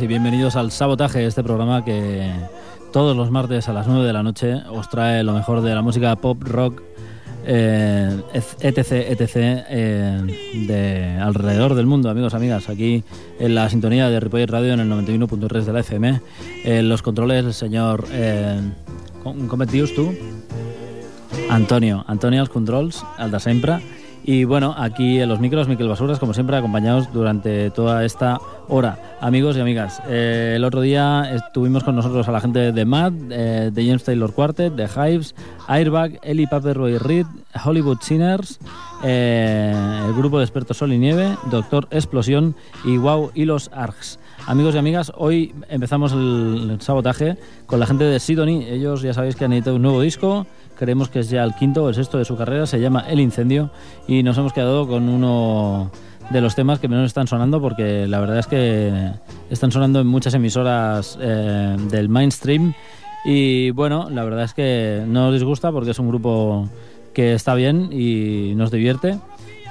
Y bienvenidos al Sabotaje, este programa que todos los martes a las 9 de la noche os trae lo mejor de la música pop, rock, eh, etc, etc, eh, de alrededor del mundo, amigos, amigas. Aquí en la sintonía de Ripoll Radio en el 91.3 de la FM. En los controles el señor... Eh, com tú? Antonio. Antonio als controls, al de sempre. Y bueno, aquí en los micros, Miquel Basuras, como siempre, acompañados durante toda esta hora. Amigos y amigas, eh, el otro día estuvimos con nosotros a la gente de Mad, eh, de James Taylor Quartet, de Hives, Airbag, Eli Paperboy Reed, Hollywood Sinners, eh, el grupo de expertos Sol y Nieve, Doctor Explosión y Wow y los Args. Amigos y amigas, hoy empezamos el, sabotaje con la gente de Sidony. Ellos ya sabéis que han editado un nuevo disco creemos que es ya el quinto o el sexto de su carrera, se llama El Incendio y nos hemos quedado con uno de los temas que menos están sonando porque la verdad es que están sonando en muchas emisoras eh, del mainstream y bueno, la verdad es que no nos disgusta porque es un grupo que está bien y nos divierte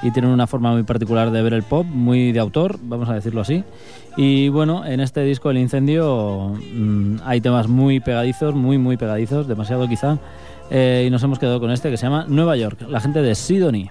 y tienen una forma muy particular de ver el pop, muy de autor, vamos a decirlo así. Y bueno, en este disco El Incendio mm, hay temas muy pegadizos, muy muy pegadizos, demasiado quizá, eh, y nos hemos quedado con este que se llama Nueva York, la gente de Sidony.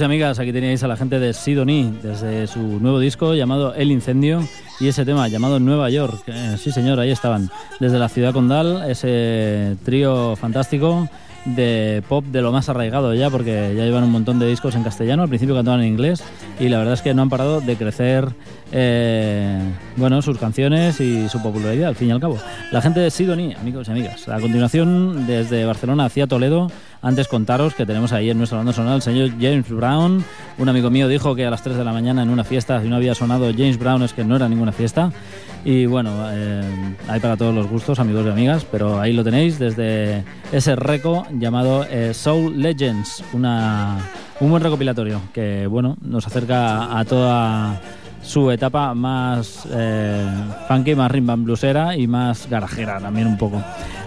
Amigos amigas, aquí tenéis a la gente de Sidonie desde su nuevo disco llamado El Incendio y ese tema llamado Nueva York. Eh, sí, señor, ahí estaban. Desde la ciudad condal, ese trío fantástico de pop de lo más arraigado ya, porque ya llevan un montón de discos en castellano. Al principio cantaban en inglés y la verdad es que no han parado de crecer, eh, bueno, sus canciones y su popularidad, al fin y al cabo. La gente de Sidonie, amigos y amigas. A continuación, desde Barcelona hacia Toledo, antes contaros que tenemos ahí en nuestra banda sonora el señor James Brown. Un amigo mío dijo que a las 3 de la mañana en una fiesta, si no había sonado James Brown, es que no era ninguna fiesta. Y bueno, eh, hay para todos los gustos, amigos y amigas, pero ahí lo tenéis desde ese reco llamado eh, Soul Legends, una, un buen recopilatorio que bueno nos acerca a toda su etapa más eh, funky, más rimban bluesera y más garajera también un poco.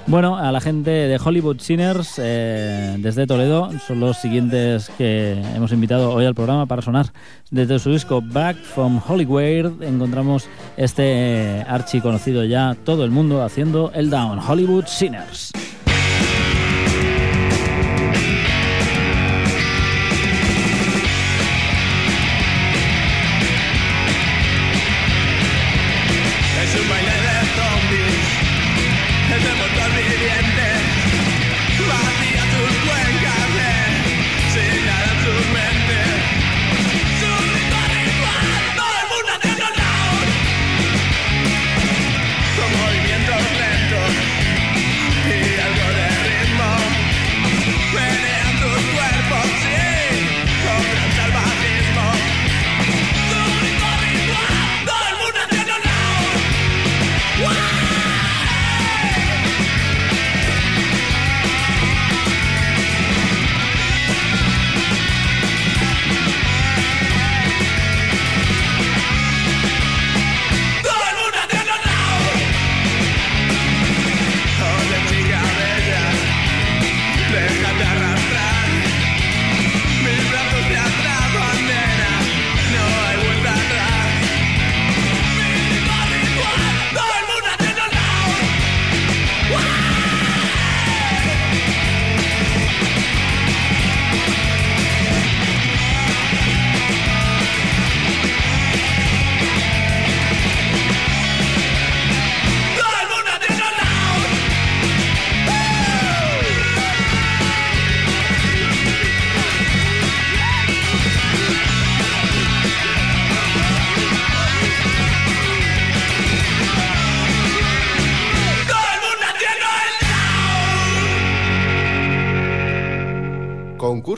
Bueno, a la gente de Hollywood Sinners eh, desde Toledo son los siguientes que hemos invitado hoy al programa para sonar. Desde su disco Back from Hollywood encontramos este archi conocido ya todo el mundo haciendo el down, Hollywood Sinners.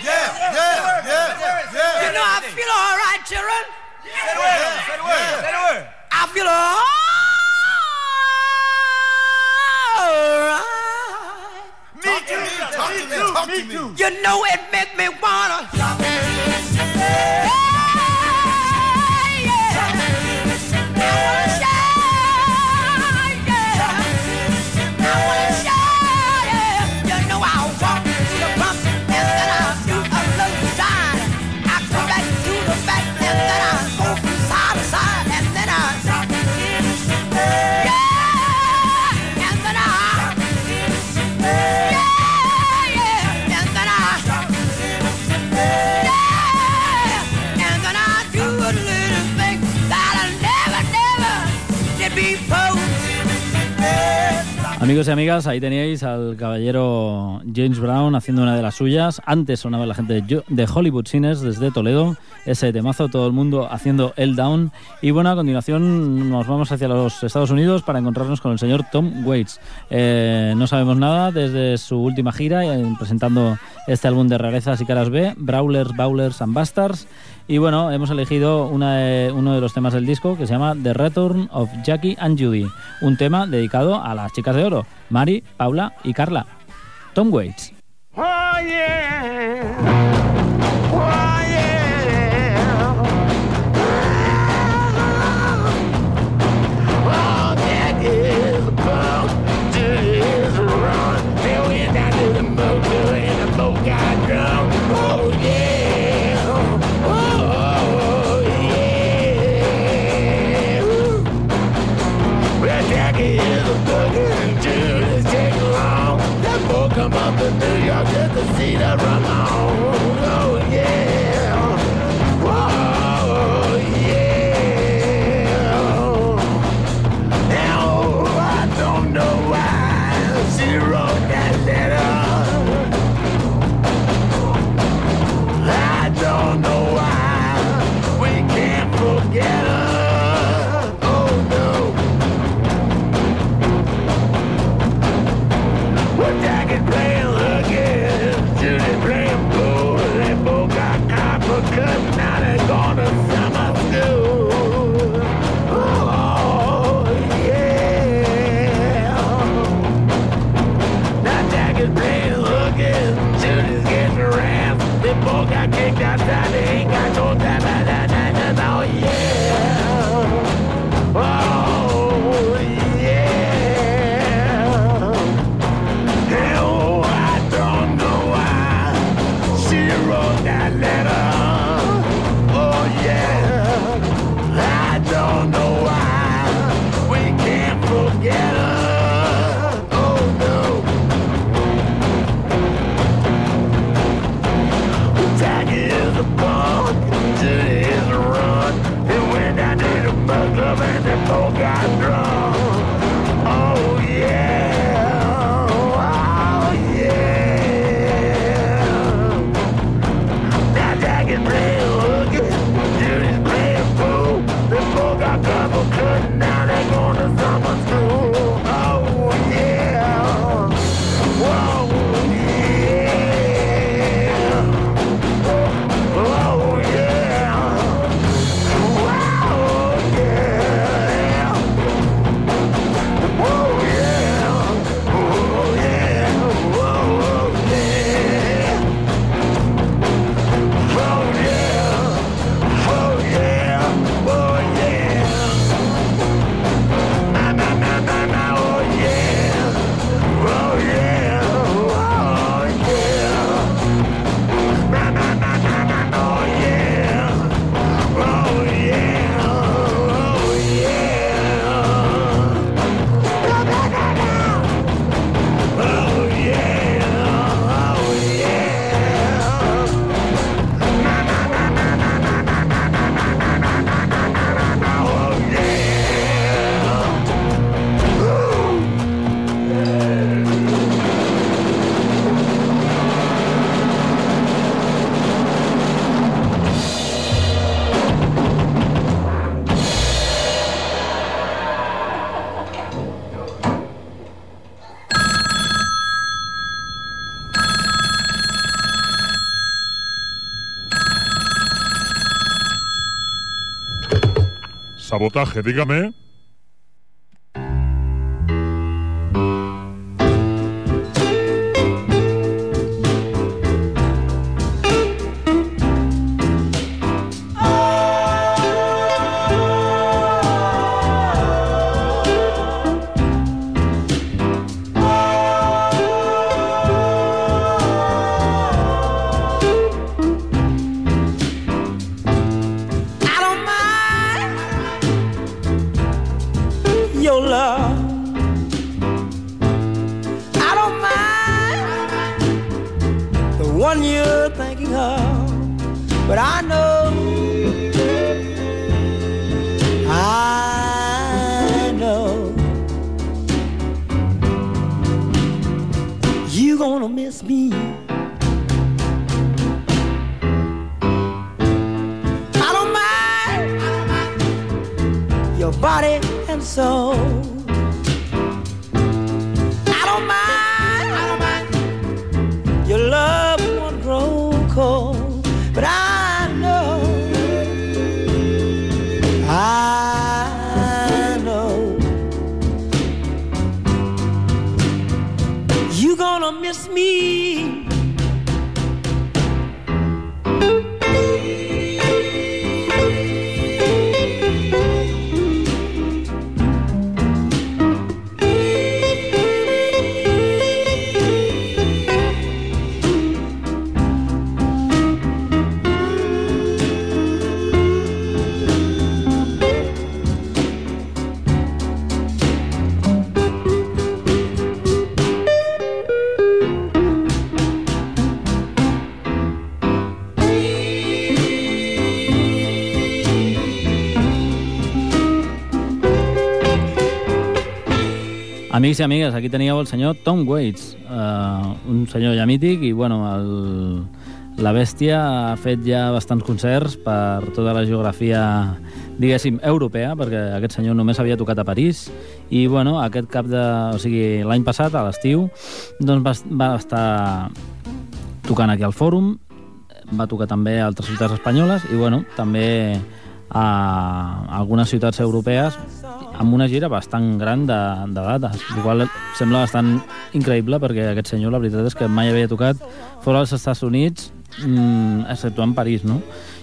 Yeah, yeah, yeah, yeah. You know I feel all right, children. Say the word, say the word, say the word. I feel all right. Me too, talk to me, talk to me. You know it make me wanna. Hey, yeah. I Amigos y amigas, ahí teníais al caballero James Brown haciendo una de las suyas. Antes sonaba la gente de Hollywood Cines desde Toledo, ese temazo, todo el mundo haciendo el down. Y bueno, a continuación nos vamos hacia los Estados Unidos para encontrarnos con el señor Tom Waits. Eh, no sabemos nada desde su última gira, eh, presentando este álbum de rarezas y caras B, Brawlers, Bowlers and Bastards. Y bueno, hemos elegido uno de los temas del disco que se llama The Return of Jackie and Judy, un tema dedicado a las chicas de oro, Mary, Paula y Carla. Tom Waits. Oh, sabotaje, dígame. Amics i amigues, aquí teníeu el senyor Tom Waits, uh, un senyor ja mític, i bueno, el, la bèstia ha fet ja bastants concerts per tota la geografia, diguéssim, europea, perquè aquest senyor només havia tocat a París, i bueno, aquest cap de... o sigui, l'any passat, a l'estiu, doncs va, va estar tocant aquí al Fòrum, va tocar també a altres ciutats espanyoles, i bueno, també a algunes ciutats europees amb una gira bastant gran de, de el qual sembla bastant increïble perquè aquest senyor la veritat és que mai havia tocat fora dels Estats Units mm, exceptuant París, no?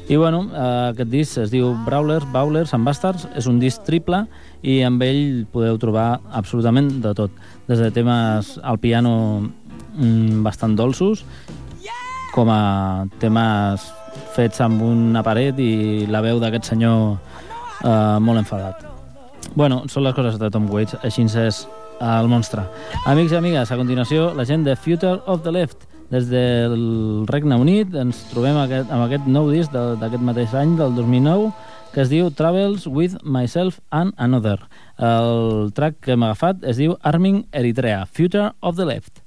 I bueno, eh, aquest disc es diu Brawlers, Bowlers and Bastards, és un disc triple i amb ell podeu trobar absolutament de tot, des de temes al piano mm, bastant dolços com a temes fets amb una paret i la veu d'aquest senyor eh, molt enfadat. Bueno, són les coses de Tom Waits, així és el monstre. Amics i amigues, a continuació, la gent de Future of the Left. Des del Regne Unit ens trobem aquest, amb aquest nou disc d'aquest mateix any, del 2009, que es diu Travels with Myself and Another. El track que hem agafat es diu Arming Eritrea, Future of the Left.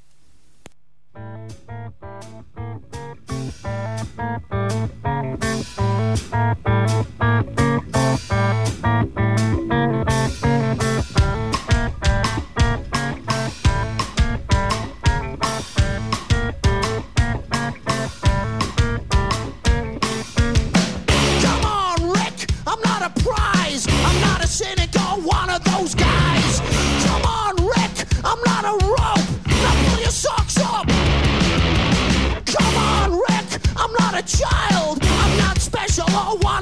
Come child. I'm not special or one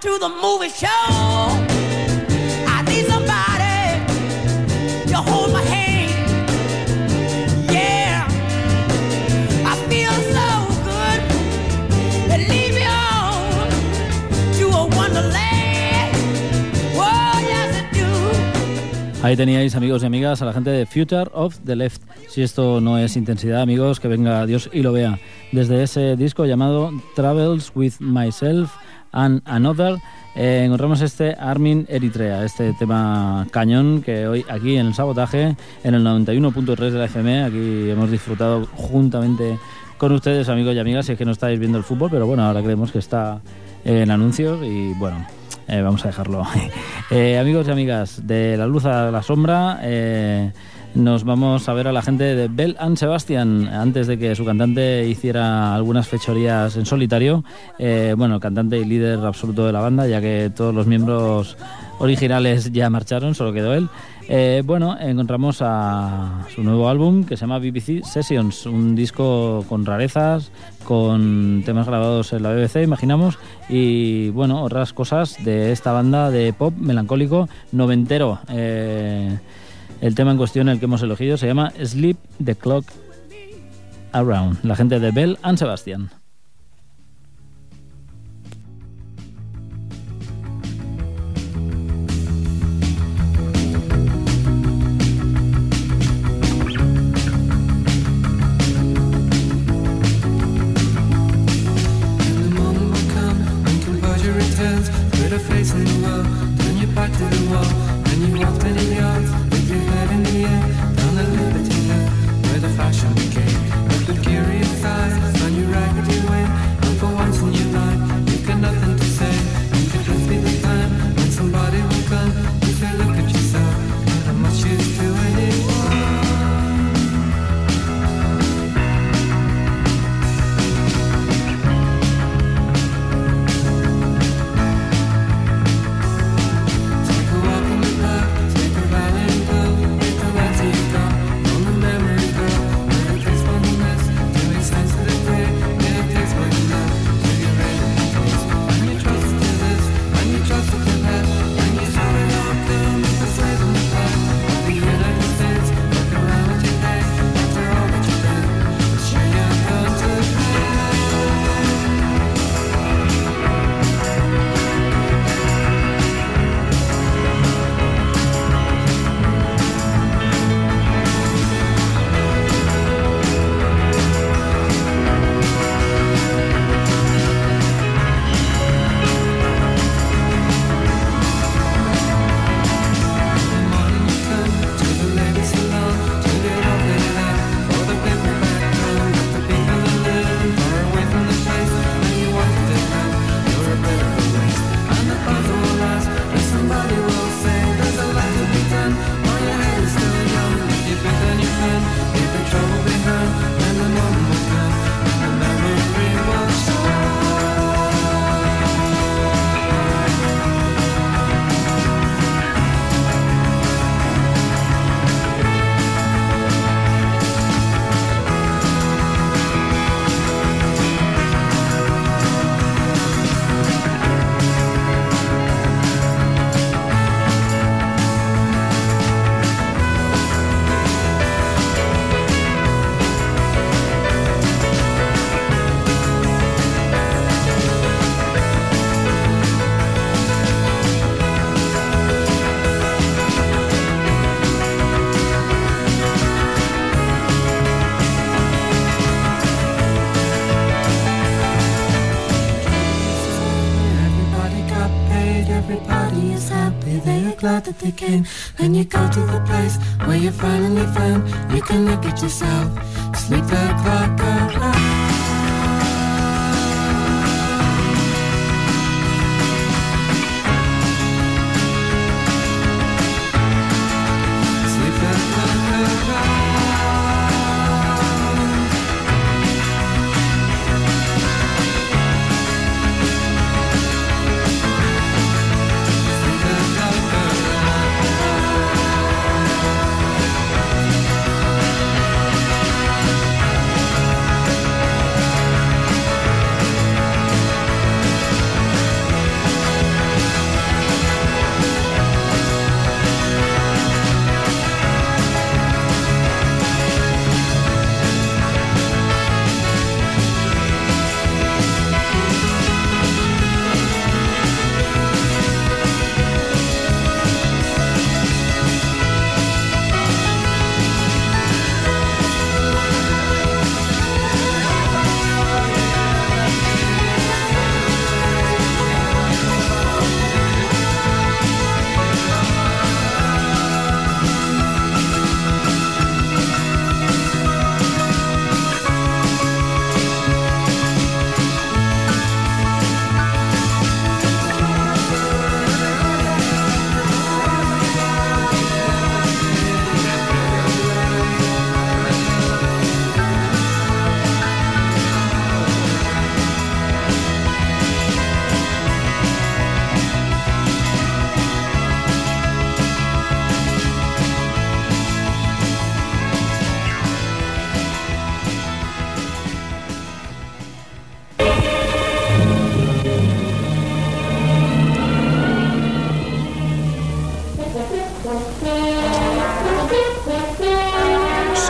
To the movie show, I need somebody to hold my hand. Ahí teníais, amigos y amigas, a la gente de Future of the Left. Si esto no es intensidad, amigos, que venga Dios y lo vea. Desde ese disco llamado Travels with Myself and Another, eh, encontramos este Armin Eritrea, este tema cañón que hoy aquí en el sabotaje, en el 91.3 de la FM, aquí hemos disfrutado juntamente con ustedes, amigos y amigas, si es que no estáis viendo el fútbol, pero bueno, ahora creemos que está en anuncios y bueno, eh, vamos a dejarlo. Eh, amigos y amigas, de la luz a la sombra, eh, nos vamos a ver a la gente de Bell and Sebastian antes de que su cantante hiciera algunas fechorías en solitario. Eh, bueno, cantante y líder absoluto de la banda, ya que todos los miembros originales ya marcharon, solo quedó él. Eh, bueno, encontramos a su nuevo álbum que se llama BBC Sessions, un disco con rarezas, con temas grabados en la BBC, imaginamos, y bueno, otras cosas de esta banda de pop melancólico noventero. Eh, el tema en cuestión, el que hemos elegido, se llama Sleep the Clock Around, la gente de Bell and Sebastian. That they. Then you go to the place where you finally found you can look at yourself. Sleep the clock out.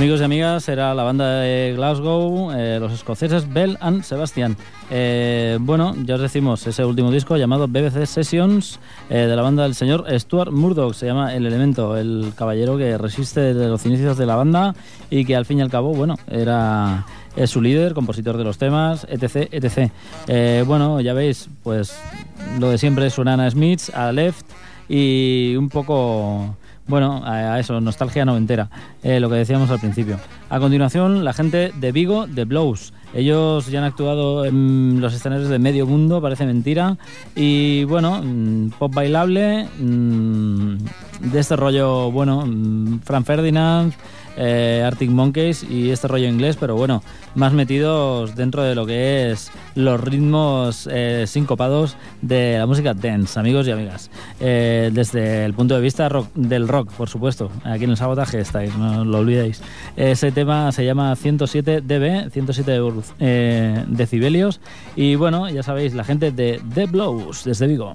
Amigos y amigas, era la banda de Glasgow, eh, los escoceses Bell and Sebastian. Eh, bueno, ya os decimos, ese último disco llamado BBC Sessions eh, de la banda del señor Stuart Murdoch, se llama El Elemento, el caballero que resiste desde los inicios de la banda y que al fin y al cabo, bueno, era es su líder, compositor de los temas, etc, etc. Bueno, ya veis, pues lo de siempre suenan a Smiths, a Left y un poco bueno, a eso, nostalgia noventera, eh, lo que decíamos al principio. A continuación, la gente de Vigo, de Blows. Ellos ya han actuado en los escenarios de medio mundo, parece mentira. Y bueno, mm, pop bailable, mm, de este rollo, bueno, mm, Frank Ferdinand, eh, Arctic Monkeys y este rollo inglés, pero bueno, más metidos dentro de lo que es los ritmos eh, sincopados de la música dance, amigos y amigas. Eh, desde el punto de vista rock- del rock, por supuesto. Aquí en el sabotaje estáis, no lo olvidéis. Ese tema se llama 107 dB, 107 evoluc- eh, decibelios. Y bueno, ya sabéis, la gente de The Blows, desde Vigo.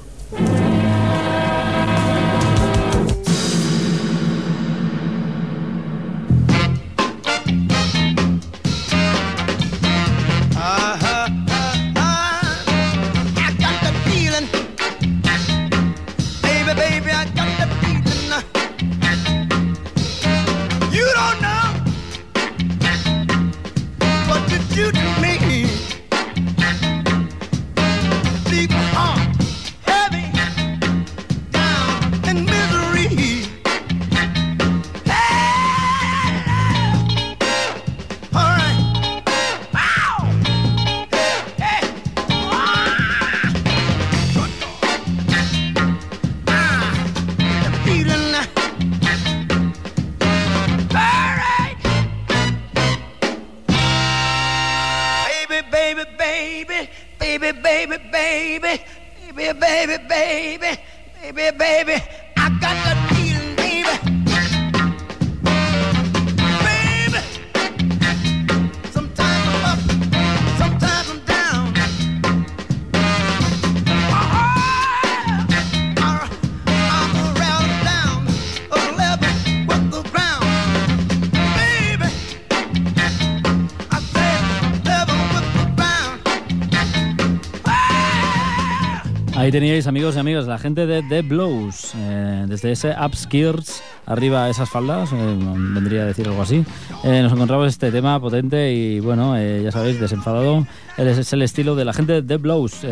Baby, baby, baby, baby, baby, baby. I got that Ahí teníais, amigos y amigas, la gente de The Blows. eh, desde ese upskirts arriba a esas faldas, eh, vendría a decir algo así. eh, nos encontramos este tema potente y, bueno, ya sabéis, desenfadado. Es, el estilo de la gente de The Blows,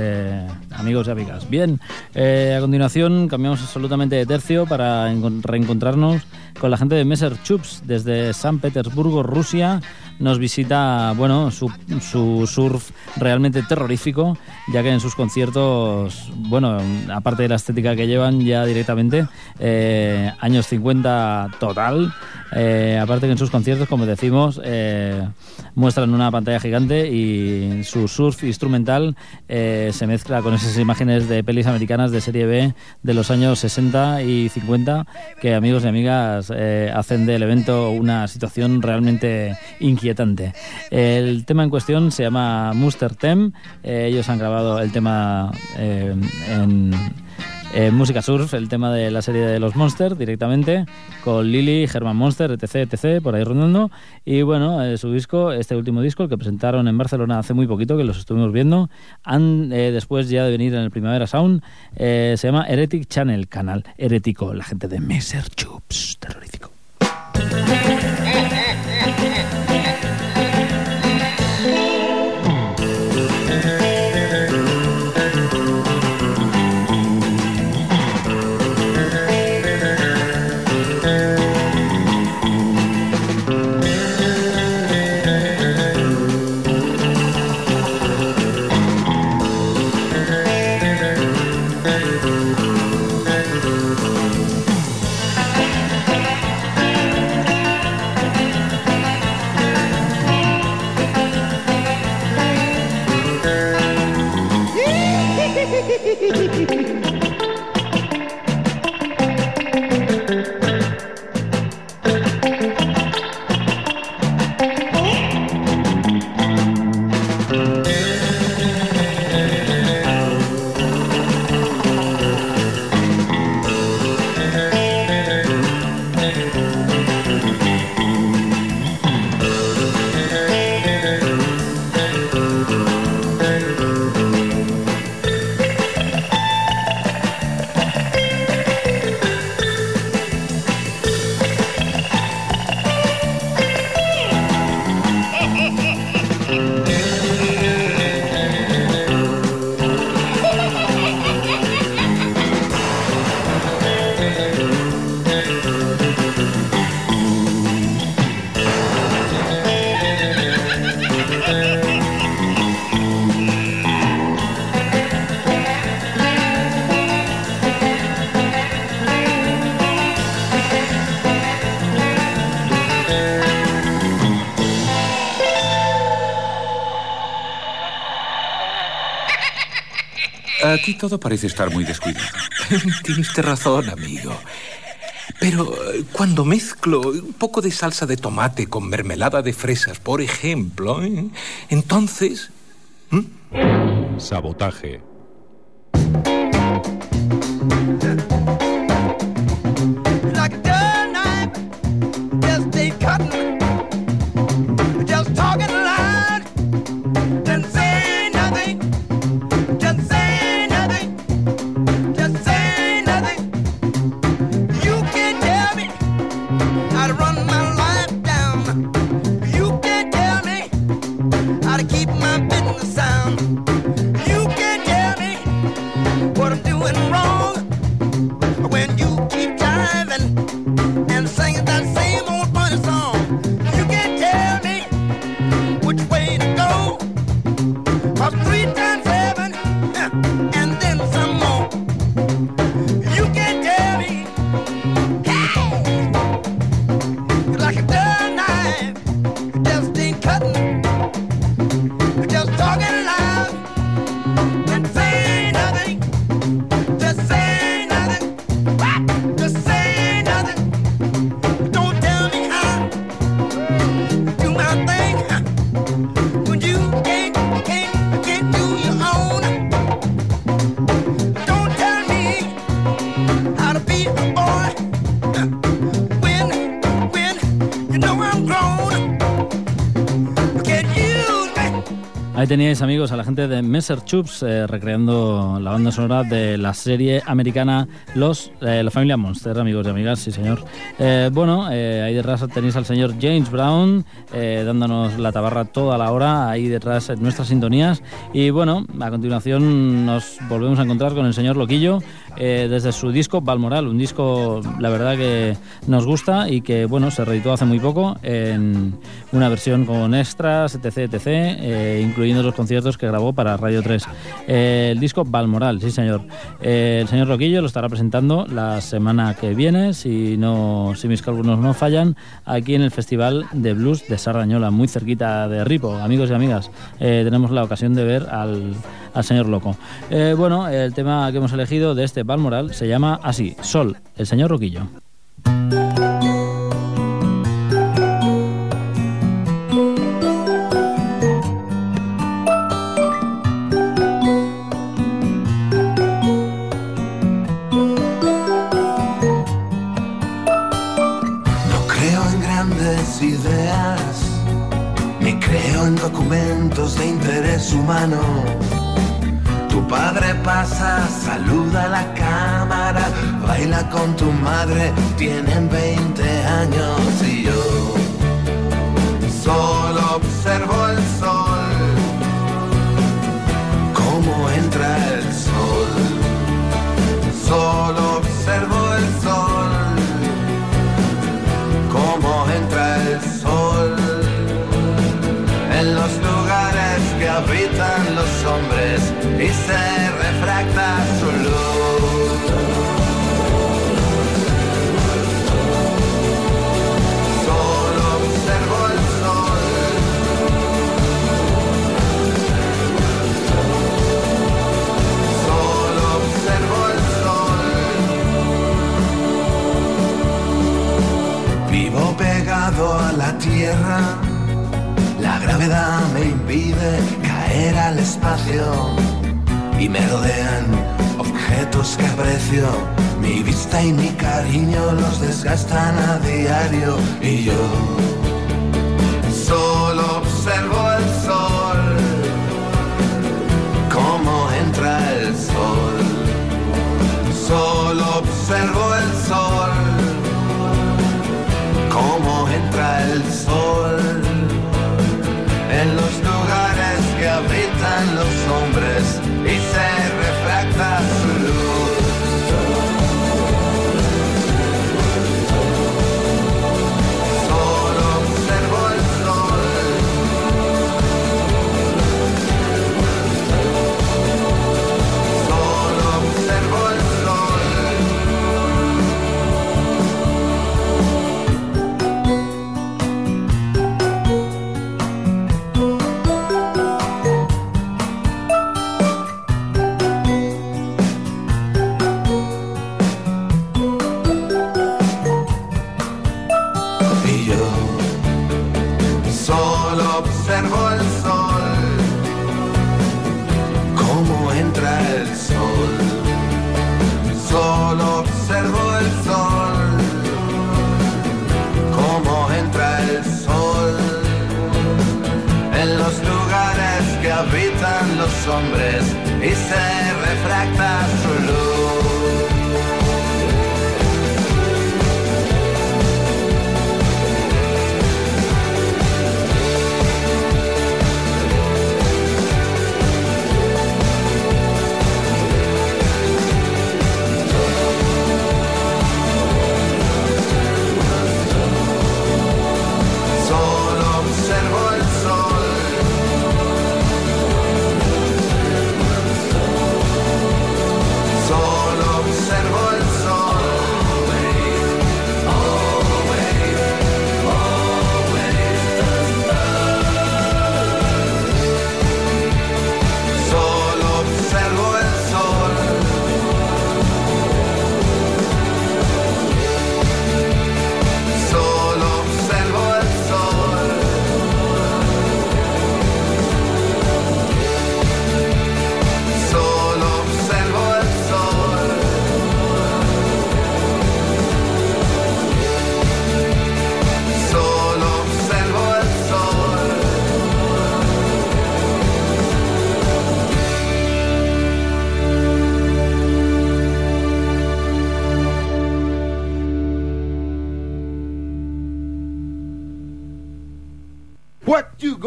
amigos y amigas. Bien, a continuación cambiamos absolutamente de tercio para encon- reencontrarnos con la gente de Messer Chups desde San Petersburgo, Rusia. Nos visita, bueno, su, su surf realmente terrorífico, ya que en sus conciertos, bueno, aparte de la estética que llevan ya directamente, eh, años 50 total, eh, aparte que en sus conciertos, como decimos, eh, muestran una pantalla gigante y su surf instrumental eh, se mezcla con esas imágenes de pelis americanas de serie B de los años 60 y 50 que amigos y amigas hacen del evento una situación realmente inquietante. El tema en cuestión se llama Muster Tem. Ellos han grabado el tema en eh, Música Surf, el tema de la serie de los Monsters directamente, con Lily, Herman Monster, etc, etc, por ahí rondando. Y bueno, eh, su disco, este último disco, el que presentaron en Barcelona hace muy poquito, que los estuvimos viendo, han, eh, después ya de venir en el Primavera Sound, se llama Heretic Channel, canal herético, la gente de Messer Chups, terrorífico. Todo parece estar muy descuidado. Tiene usted razón, amigo. Pero eh, cuando mezclo un poco de salsa de tomate con mermelada de fresas, por ejemplo, ¿eh? entonces... Sabotaje. Teníais, amigos, a la gente de Messer Chups eh, recreando la banda sonora de la serie americana Los eh, La Familia Monster, amigos y amigas, sí, señor. Eh, bueno, eh, ahí detrás tenéis al señor James Brown eh, dándonos la tabarra toda la hora, ahí detrás en nuestras sintonías. Y bueno, a continuación nos volvemos a encontrar con el señor Loquillo eh, desde su disco Balmoral, un disco, la verdad, que nos gusta y que, bueno, se reeditó hace muy poco en una versión con extras, etc., etc., eh, incluyendo los conciertos que grabó para Radio 3. Eh, el disco Balmoral, sí, señor. El señor Loquillo lo estará presentando la semana que viene, si, no, si mis cálculos no fallan, aquí en el Festival de Blues de Sardañola, muy cerquita de Ripo. Amigos y amigas, tenemos la ocasión de ver al, al señor Loco. Eh, bueno, el tema que hemos elegido de este Balmoral se llama así, Sol, el señor Roquillo. No creo en grandes ideas, ni creo en documentos de interés humano. Pasa, saluda a la cámara, baila con tu madre, tienen 20 años y yo solo observo el sol, cómo entra el sol, solo observo el sol cómo entra el sol. En los lugares que habitan los hombres y se y se refracta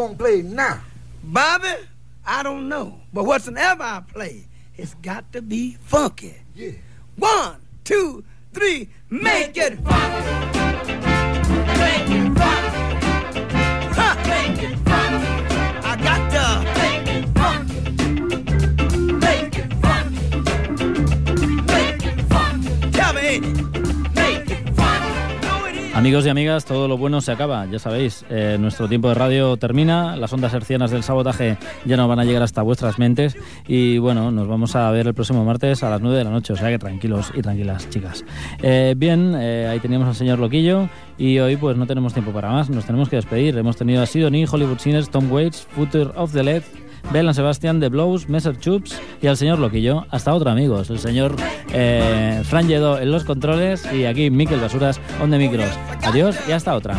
gonna play now? Bobby, I don't know. But whatsoever I play, it's got to be funky. Yeah. One, two, three, make it funky. Make it funky. Amigos y amigas, todo lo bueno se acaba, ya sabéis. eh, nuestro tiempo de radio termina, las ondas hercianas del sabotaje ya no van a llegar hasta vuestras mentes y bueno, nos vamos a ver el próximo martes a las 9 de la noche, o sea que tranquilos y tranquilas, chicas. Eh, bien, eh, ahí teníamos al señor Loquillo y hoy pues no tenemos tiempo para más, nos tenemos que despedir. Hemos tenido a Sidonie, Hollywood Sinners, Tom Waits, Future of the Led, Bell Sebastian, The Blows, Messer Chups y al señor Loquillo. Hasta otro, amigos. El señor eh, Fran Lledó en los controles y aquí Miquel Basuras, on the micros. Adiós y hasta otra.